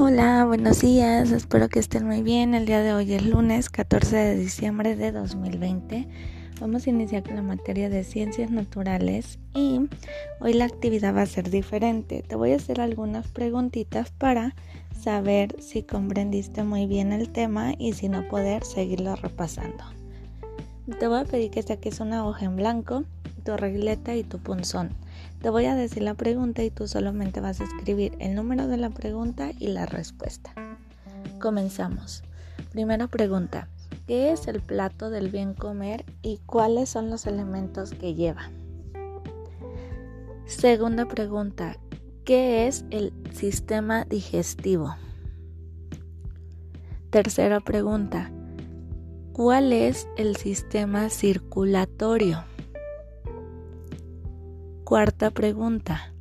Hola, buenos días, espero que estén muy bien. El día de hoy es lunes 14 de diciembre de 2020. Vamos a iniciar con la materia de ciencias naturales y hoy la actividad va a ser diferente. Te voy a hacer algunas preguntitas para saber si comprendiste muy bien el tema y si no poder seguirlo repasando. Te voy a pedir que saques una hoja en blanco, tu regleta y tu punzón. Te voy a decir la pregunta y tú solamente vas a escribir el número de la pregunta y la respuesta. Comenzamos. Primera pregunta. ¿Qué es el plato del bien comer y cuáles son los elementos que lleva? Segunda pregunta. ¿Qué es el sistema digestivo? Tercera pregunta. ¿Cuál es el sistema circulatorio? Cuarta pregunta.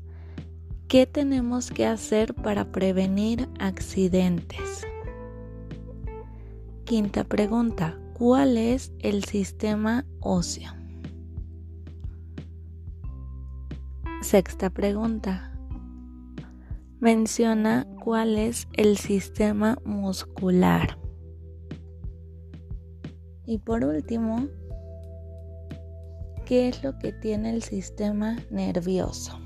¿Qué tenemos que hacer para prevenir accidentes? Quinta pregunta. ¿Cuál es el sistema óseo? Sexta pregunta. Menciona cuál es el sistema muscular. Y por último, ¿qué es lo que tiene el sistema nervioso?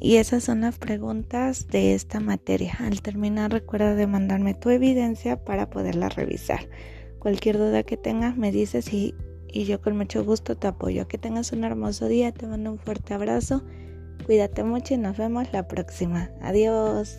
Y esas son las preguntas de esta materia. Al terminar recuerda de mandarme tu evidencia para poderla revisar. Cualquier duda que tengas me dices y, y yo con mucho gusto te apoyo. Que tengas un hermoso día, te mando un fuerte abrazo. Cuídate mucho y nos vemos la próxima. Adiós.